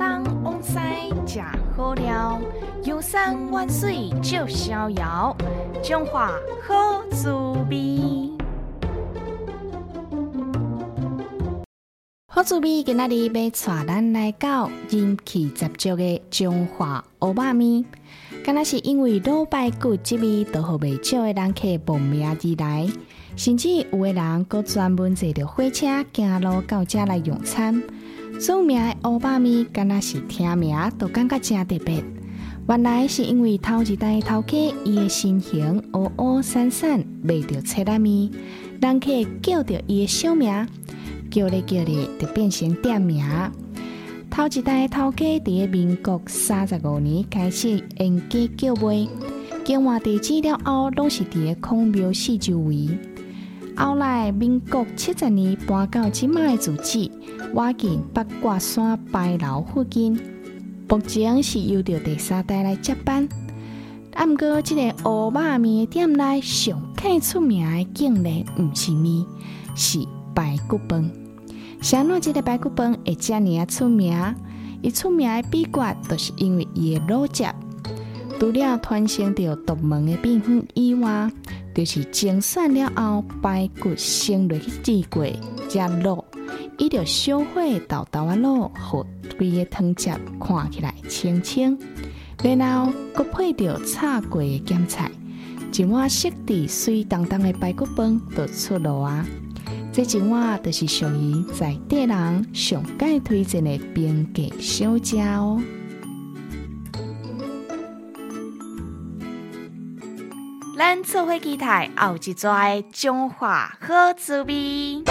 东往西食好料，游山玩水就逍遥，中华好滋味。好滋味今仔日要带咱来到人气十足的中华欧巴面，敢若是因为老排骨这味，都互袂少的人客慕名而来，甚至有的人阁专门坐着火车行路到遮来用餐。著名的欧巴面，敢若是听名都感觉真特别。原来是因为头一代头家伊的身形乌乌散散，卖着切拉咪，人客叫着伊的小名，叫咧叫咧，就变成店名。头一代头家伫个民国三十五年开始沿街叫卖，经换地址了后，拢是伫个孔庙四周围。后来民国七十年搬到即卖的住址。挖进八卦山白楼附近，目前是由着第三代来接班。啊，毋过即个乌肉面店内上开出名的，竟然毋是面，是排骨饭。啥物即个排骨饭会遮尔啊出名？伊出名的秘诀，就是因为伊的卤汁，除了传承着独门的秘方以外，就是精选了后，排骨先落去煮过，加卤。伊着烧火豆豆啊卤，互规个汤汁看起来清清，然后搁配着炒过的咸菜，一碗色地水当当的排骨饭就出炉啊！这一碗就是属于在地人上界推荐的边格小食哦。咱做伙期待后一跩中华好滋味。